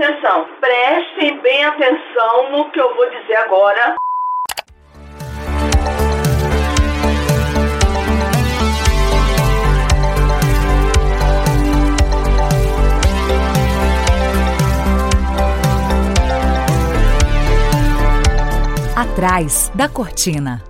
Atenção, prestem bem atenção no que eu vou dizer agora. Atrás da cortina.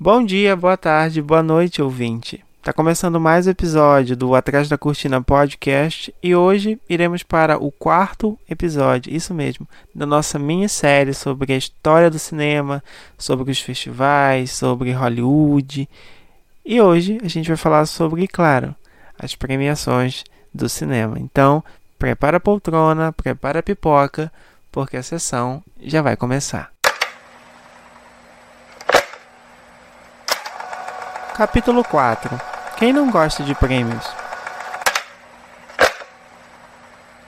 Bom dia, boa tarde, boa noite, ouvinte. Tá começando mais um episódio do Atrás da Cortina Podcast e hoje iremos para o quarto episódio, isso mesmo, da nossa minissérie sobre a história do cinema, sobre os festivais, sobre Hollywood. E hoje a gente vai falar sobre, claro, as premiações do cinema. Então, prepara a poltrona, prepara a pipoca, porque a sessão já vai começar. Capítulo 4 quem não gosta de prêmios?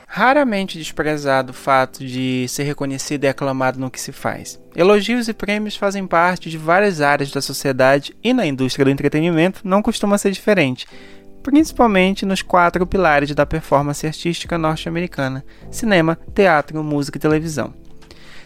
Raramente desprezado o fato de ser reconhecido e aclamado no que se faz. Elogios e prêmios fazem parte de várias áreas da sociedade e na indústria do entretenimento não costuma ser diferente, principalmente nos quatro pilares da performance artística norte-americana: cinema, teatro, música e televisão.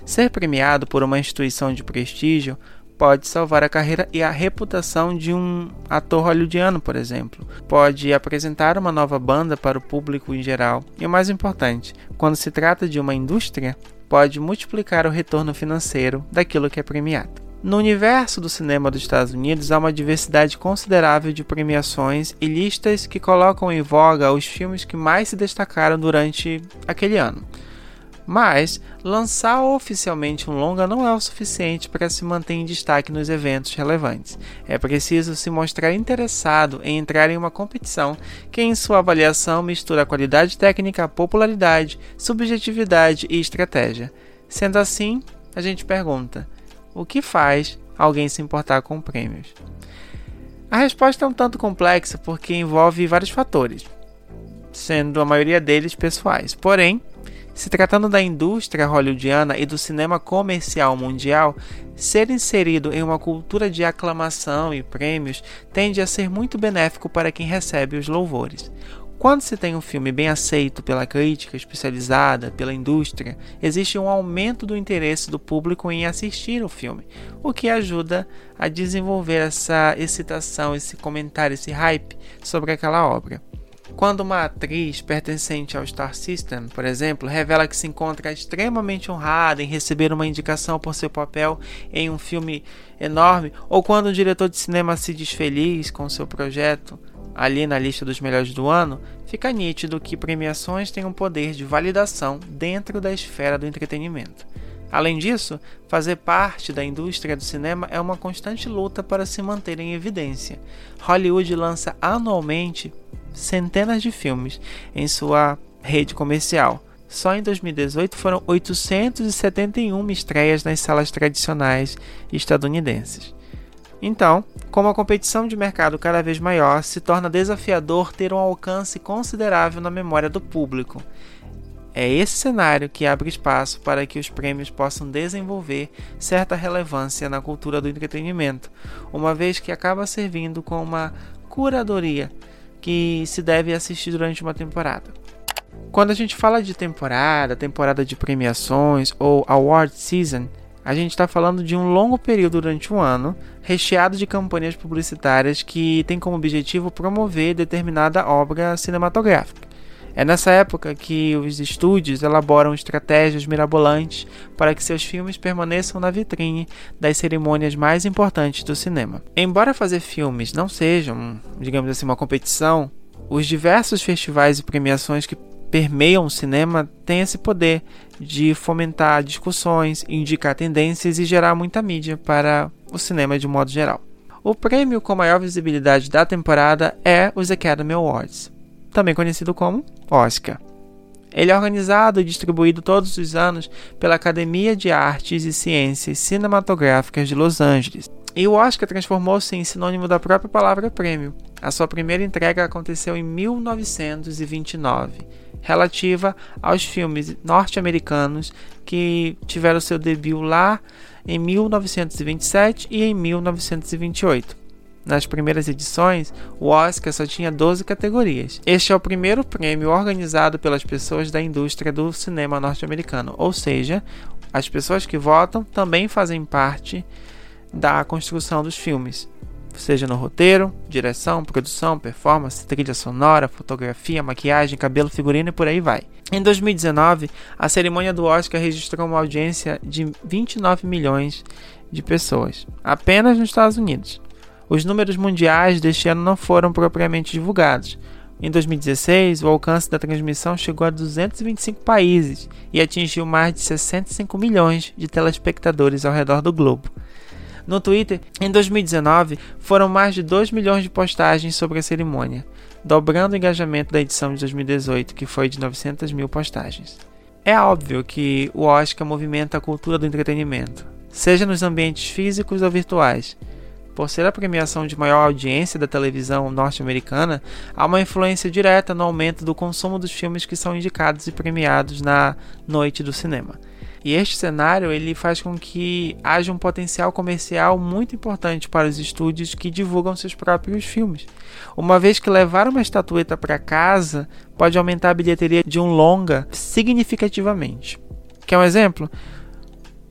Ser premiado por uma instituição de prestígio pode salvar a carreira e a reputação de um ator hollywoodiano, por exemplo. Pode apresentar uma nova banda para o público em geral. E o mais importante, quando se trata de uma indústria, pode multiplicar o retorno financeiro daquilo que é premiado. No universo do cinema dos Estados Unidos há uma diversidade considerável de premiações e listas que colocam em voga os filmes que mais se destacaram durante aquele ano. Mas lançar oficialmente um longa não é o suficiente para se manter em destaque nos eventos relevantes. É preciso se mostrar interessado em entrar em uma competição que, em sua avaliação, mistura qualidade técnica, popularidade, subjetividade e estratégia. Sendo assim, a gente pergunta: o que faz alguém se importar com prêmios? A resposta é um tanto complexa porque envolve vários fatores, sendo a maioria deles pessoais. Porém, se tratando da indústria hollywoodiana e do cinema comercial mundial, ser inserido em uma cultura de aclamação e prêmios tende a ser muito benéfico para quem recebe os louvores. Quando se tem um filme bem aceito pela crítica especializada, pela indústria, existe um aumento do interesse do público em assistir o filme, o que ajuda a desenvolver essa excitação, esse comentário, esse hype sobre aquela obra. Quando uma atriz pertencente ao Star System, por exemplo, revela que se encontra extremamente honrada em receber uma indicação por seu papel em um filme enorme, ou quando um diretor de cinema se diz feliz com seu projeto ali na lista dos melhores do ano, fica nítido que premiações têm um poder de validação dentro da esfera do entretenimento. Além disso, fazer parte da indústria do cinema é uma constante luta para se manter em evidência. Hollywood lança anualmente centenas de filmes em sua rede comercial. Só em 2018 foram 871 estreias nas salas tradicionais estadunidenses. Então, como a competição de mercado cada vez maior, se torna desafiador ter um alcance considerável na memória do público. É esse cenário que abre espaço para que os prêmios possam desenvolver certa relevância na cultura do entretenimento, uma vez que acaba servindo como uma curadoria que se deve assistir durante uma temporada. Quando a gente fala de temporada, temporada de premiações ou award season, a gente está falando de um longo período durante um ano, recheado de campanhas publicitárias que tem como objetivo promover determinada obra cinematográfica. É nessa época que os estúdios elaboram estratégias mirabolantes para que seus filmes permaneçam na vitrine das cerimônias mais importantes do cinema. Embora fazer filmes não sejam, digamos assim, uma competição, os diversos festivais e premiações que permeiam o cinema têm esse poder de fomentar discussões, indicar tendências e gerar muita mídia para o cinema de modo geral. O prêmio com maior visibilidade da temporada é os Academy Awards também conhecido como Oscar. Ele é organizado e distribuído todos os anos pela Academia de Artes e Ciências Cinematográficas de Los Angeles. E o Oscar transformou-se em sinônimo da própria palavra prêmio. A sua primeira entrega aconteceu em 1929, relativa aos filmes norte-americanos que tiveram seu debut lá em 1927 e em 1928. Nas primeiras edições, o Oscar só tinha 12 categorias. Este é o primeiro prêmio organizado pelas pessoas da indústria do cinema norte-americano, ou seja, as pessoas que votam também fazem parte da construção dos filmes, seja no roteiro, direção, produção, performance, trilha sonora, fotografia, maquiagem, cabelo, figurino e por aí vai. Em 2019, a cerimônia do Oscar registrou uma audiência de 29 milhões de pessoas, apenas nos Estados Unidos. Os números mundiais deste ano não foram propriamente divulgados. Em 2016, o alcance da transmissão chegou a 225 países e atingiu mais de 65 milhões de telespectadores ao redor do globo. No Twitter, em 2019, foram mais de 2 milhões de postagens sobre a cerimônia, dobrando o engajamento da edição de 2018, que foi de 900 mil postagens. É óbvio que o Oscar movimenta a cultura do entretenimento, seja nos ambientes físicos ou virtuais. Por ser a premiação de maior audiência da televisão norte-americana, há uma influência direta no aumento do consumo dos filmes que são indicados e premiados na noite do cinema. E este cenário ele faz com que haja um potencial comercial muito importante para os estúdios que divulgam seus próprios filmes. Uma vez que levar uma estatueta para casa pode aumentar a bilheteria de um longa significativamente. Quer um exemplo?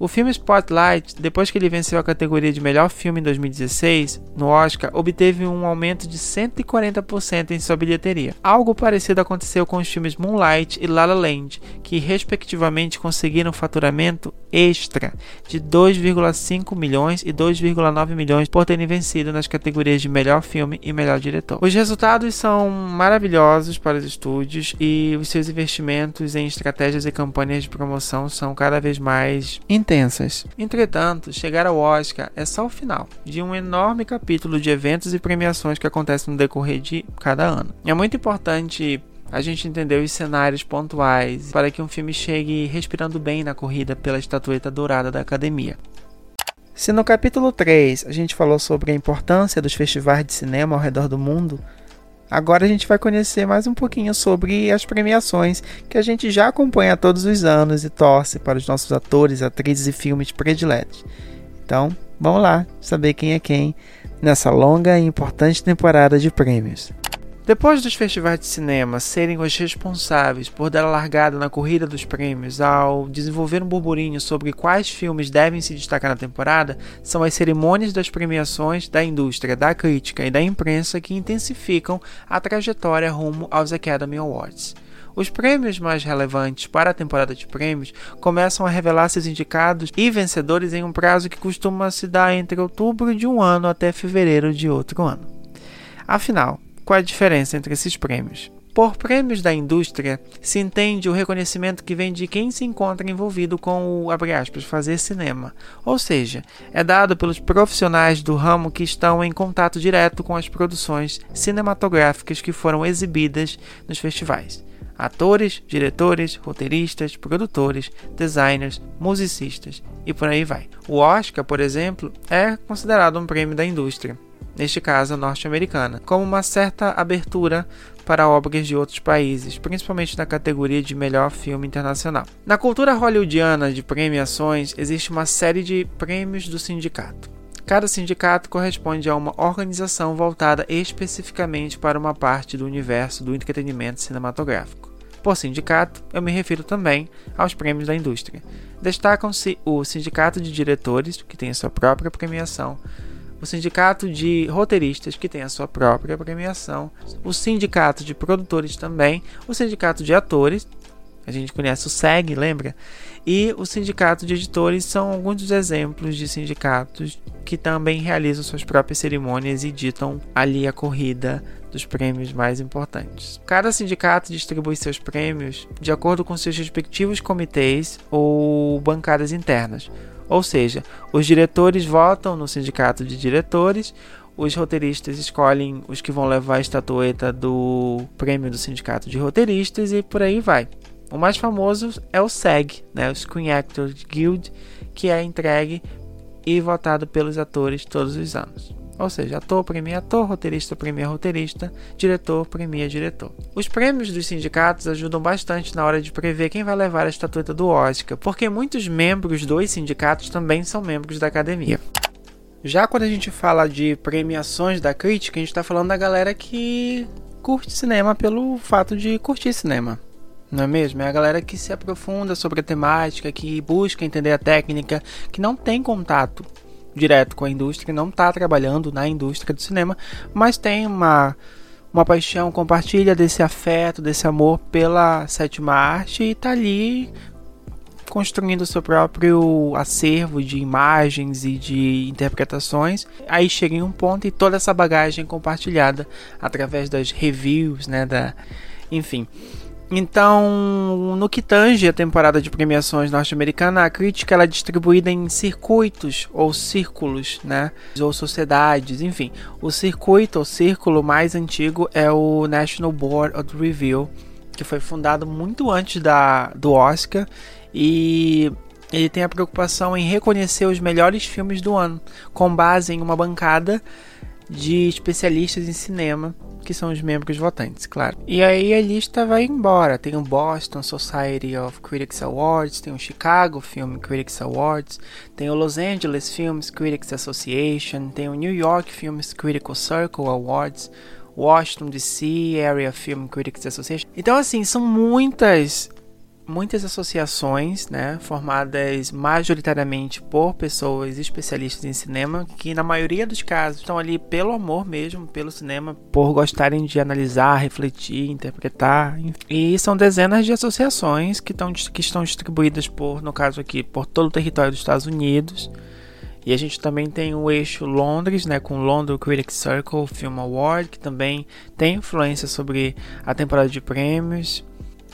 O filme Spotlight, depois que ele venceu a categoria de melhor filme em 2016, no Oscar, obteve um aumento de 140% em sua bilheteria. Algo parecido aconteceu com os filmes Moonlight e La La Land, que respectivamente conseguiram faturamento extra de 2,5 milhões e 2,9 milhões por terem vencido nas categorias de melhor filme e melhor diretor. Os resultados são maravilhosos para os estúdios e os seus investimentos em estratégias e campanhas de promoção são cada vez mais intensos intensas. Entretanto, chegar ao Oscar é só o final de um enorme capítulo de eventos e premiações que acontecem no decorrer de cada ano. É muito importante a gente entender os cenários pontuais para que um filme chegue respirando bem na corrida pela estatueta dourada da academia. Se no capítulo 3 a gente falou sobre a importância dos festivais de cinema ao redor do mundo, Agora a gente vai conhecer mais um pouquinho sobre as premiações que a gente já acompanha todos os anos e torce para os nossos atores, atrizes e filmes prediletos. Então, vamos lá saber quem é quem nessa longa e importante temporada de prêmios. Depois dos festivais de cinema serem os responsáveis por dar a largada na corrida dos prêmios ao desenvolver um burburinho sobre quais filmes devem se destacar na temporada, são as cerimônias das premiações da indústria, da crítica e da imprensa que intensificam a trajetória rumo aos Academy Awards. Os prêmios mais relevantes para a temporada de prêmios começam a revelar seus indicados e vencedores em um prazo que costuma se dar entre outubro de um ano até fevereiro de outro ano. Afinal, qual a diferença entre esses prêmios? Por prêmios da indústria, se entende o reconhecimento que vem de quem se encontra envolvido com o aspas, fazer cinema, ou seja, é dado pelos profissionais do ramo que estão em contato direto com as produções cinematográficas que foram exibidas nos festivais. Atores, diretores, roteiristas, produtores, designers, musicistas e por aí vai. O Oscar, por exemplo, é considerado um prêmio da indústria neste caso norte-americana, como uma certa abertura para obras de outros países, principalmente na categoria de melhor filme internacional. Na cultura hollywoodiana de premiações, existe uma série de prêmios do sindicato. Cada sindicato corresponde a uma organização voltada especificamente para uma parte do universo do entretenimento cinematográfico. Por sindicato, eu me refiro também aos prêmios da indústria. Destacam-se o Sindicato de Diretores, que tem a sua própria premiação, o sindicato de roteiristas, que tem a sua própria premiação, o sindicato de produtores também, o sindicato de atores, a gente conhece o SEG, lembra? E o sindicato de editores são alguns dos exemplos de sindicatos que também realizam suas próprias cerimônias e ditam ali a corrida dos prêmios mais importantes. Cada sindicato distribui seus prêmios de acordo com seus respectivos comitês ou bancadas internas. Ou seja, os diretores votam no sindicato de diretores, os roteiristas escolhem os que vão levar a estatueta do prêmio do sindicato de roteiristas e por aí vai. O mais famoso é o SAG, né, o Screen Actors Guild, que é entregue e votado pelos atores todos os anos. Ou seja, ator premia ator, roteirista premia roteirista, diretor premia diretor. Os prêmios dos sindicatos ajudam bastante na hora de prever quem vai levar a estatueta do Oscar, porque muitos membros dos sindicatos também são membros da academia. Já quando a gente fala de premiações da crítica, a gente está falando da galera que curte cinema pelo fato de curtir cinema. Não é mesmo? É a galera que se aprofunda sobre a temática, que busca entender a técnica, que não tem contato direto com a indústria, não está trabalhando na indústria do cinema, mas tem uma, uma paixão, compartilha desse afeto, desse amor pela sétima arte e está ali construindo seu próprio acervo de imagens e de interpretações. Aí chega em um ponto e toda essa bagagem compartilhada através das reviews, né, da enfim. Então, no que tange a temporada de premiações norte-americana, a crítica ela é distribuída em circuitos ou círculos, né? Ou sociedades, enfim. O circuito ou círculo mais antigo é o National Board of Review, que foi fundado muito antes da, do Oscar e ele tem a preocupação em reconhecer os melhores filmes do ano, com base em uma bancada de especialistas em cinema, que são os membros votantes, claro. E aí a lista vai embora. Tem o Boston Society of Critics Awards, tem o Chicago Film Critics Awards, tem o Los Angeles Films Critics Association, tem o New York Films Critical Circle Awards, Washington DC Area Film Critics Association. Então assim, são muitas muitas associações, né, formadas majoritariamente por pessoas especialistas em cinema, que na maioria dos casos estão ali pelo amor mesmo, pelo cinema, por gostarem de analisar, refletir, interpretar. E são dezenas de associações que, estão, que estão distribuídas por, no caso aqui, por todo o território dos Estados Unidos. E a gente também tem o eixo Londres, né, com o London Critics Circle Film Award, que também tem influência sobre a temporada de prêmios.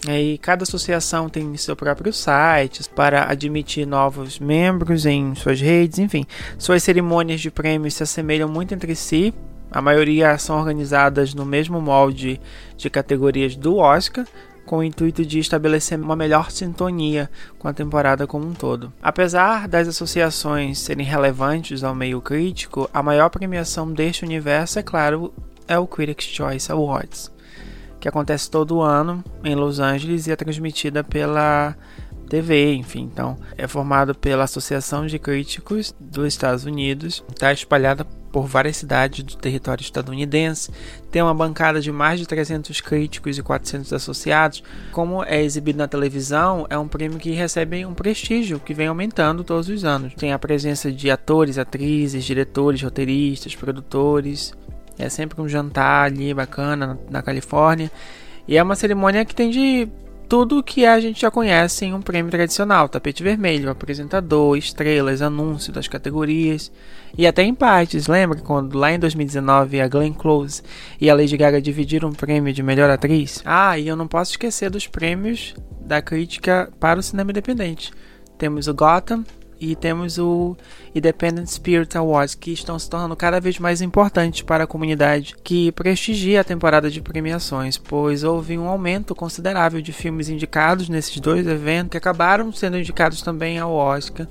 E cada associação tem seu próprio site para admitir novos membros em suas redes, enfim. Suas cerimônias de prêmios se assemelham muito entre si. A maioria são organizadas no mesmo molde de categorias do Oscar, com o intuito de estabelecer uma melhor sintonia com a temporada como um todo. Apesar das associações serem relevantes ao meio crítico, a maior premiação deste universo, é claro, é o Critics' Choice Awards que acontece todo ano em Los Angeles e é transmitida pela TV, enfim. Então, é formado pela Associação de Críticos dos Estados Unidos, está espalhada por várias cidades do território estadunidense, tem uma bancada de mais de 300 críticos e 400 associados. Como é exibido na televisão, é um prêmio que recebe um prestígio que vem aumentando todos os anos. Tem a presença de atores, atrizes, diretores, roteiristas, produtores, é sempre um jantar ali bacana na Califórnia. E é uma cerimônia que tem de tudo que a gente já conhece em um prêmio tradicional: tapete vermelho, apresentador, estrelas, anúncio das categorias e até empates. Lembra quando lá em 2019 a Glenn Close e a Lady Gaga dividiram um prêmio de melhor atriz? Ah, e eu não posso esquecer dos prêmios da crítica para o cinema independente. Temos o Gotham, e temos o Independent Spirit Awards, que estão se tornando cada vez mais importantes para a comunidade que prestigia a temporada de premiações, pois houve um aumento considerável de filmes indicados nesses dois eventos que acabaram sendo indicados também ao Oscar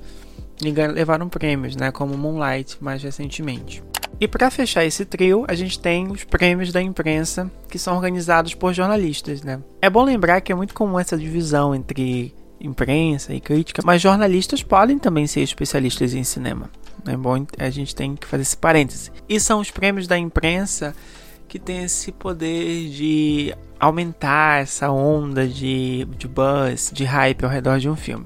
e levaram prêmios, né, como Moonlight mais recentemente. E para fechar esse trio, a gente tem os prêmios da imprensa, que são organizados por jornalistas, né? É bom lembrar que é muito comum essa divisão entre imprensa e crítica, mas jornalistas podem também ser especialistas em cinema. É bom, a gente tem que fazer esse parêntese. E são os prêmios da imprensa que tem esse poder de aumentar essa onda de, de buzz, de hype ao redor de um filme.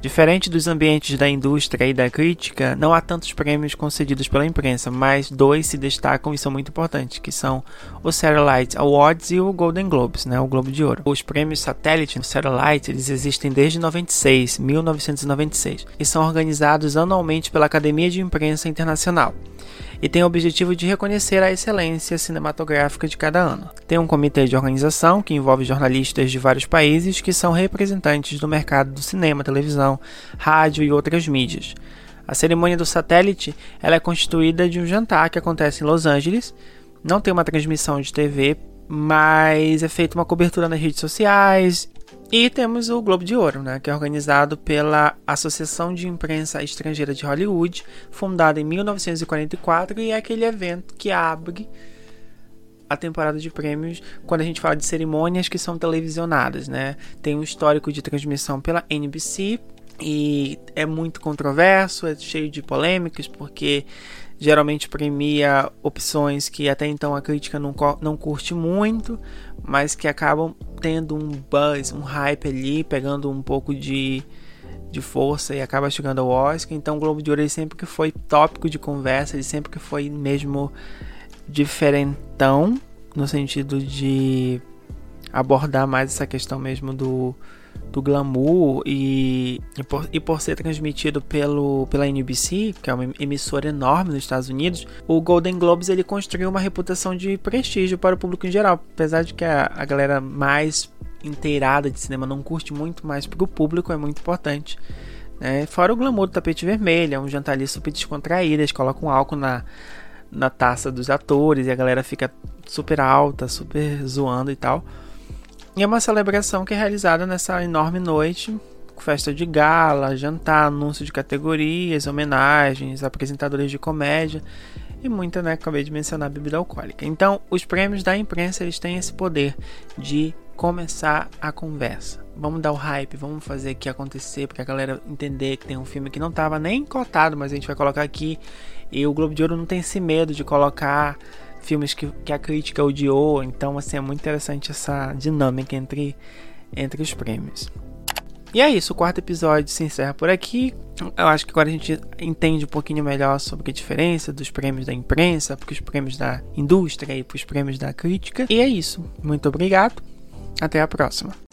Diferente dos ambientes da indústria e da crítica, não há tantos prêmios concedidos pela imprensa, mas dois se destacam e são muito importantes, que são o Satellite Awards e o Golden Globes, né, o Globo de Ouro. Os prêmios Satellite e Satellite eles existem desde 96, 1996, e são organizados anualmente pela Academia de Imprensa Internacional e tem o objetivo de reconhecer a excelência cinematográfica de cada ano. Tem um comitê de organização que envolve jornalistas de vários países que são representantes do mercado do cinema, televisão, rádio e outras mídias. A cerimônia do satélite ela é constituída de um jantar que acontece em Los Angeles. Não tem uma transmissão de TV, mas é feita uma cobertura nas redes sociais e temos o Globo de Ouro, né, que é organizado pela Associação de Imprensa Estrangeira de Hollywood, fundada em 1944, e é aquele evento que abre a temporada de prêmios quando a gente fala de cerimônias que são televisionadas, né? Tem um histórico de transmissão pela NBC, e é muito controverso, é cheio de polêmicas, porque geralmente premia opções que até então a crítica não, não curte muito, mas que acabam tendo um buzz, um hype ali, pegando um pouco de, de força e acaba chegando ao Oscar. Então o Globo de Ouro sempre que foi tópico de conversa, ele sempre que foi mesmo diferentão, no sentido de abordar mais essa questão mesmo do do glamour e, e, por, e por ser transmitido pelo, pela NBC, que é uma emissora enorme nos Estados Unidos, o Golden Globes ele construiu uma reputação de prestígio para o público em geral. Apesar de que a, a galera mais inteirada de cinema não curte muito, mas para o público é muito importante. Né? Fora o glamour do tapete vermelho, é um jantar super descontraído, eles colocam álcool na, na taça dos atores e a galera fica super alta, super zoando e tal. E é uma celebração que é realizada nessa enorme noite, festa de gala, jantar, anúncio de categorias, homenagens, apresentadores de comédia e muita, né, acabei de mencionar, bebida alcoólica. Então, os prêmios da imprensa, eles têm esse poder de começar a conversa. Vamos dar o hype, vamos fazer aqui acontecer para a galera entender que tem um filme que não estava nem cotado, mas a gente vai colocar aqui. E o Globo de Ouro não tem esse medo de colocar filmes que, que a crítica odiou. Então, assim, é muito interessante essa dinâmica entre, entre os prêmios. E é isso, o quarto episódio se encerra por aqui. Eu acho que agora a gente entende um pouquinho melhor sobre a diferença dos prêmios da imprensa, para os prêmios da indústria e para os prêmios da crítica. E é isso. Muito obrigado. Até a próxima.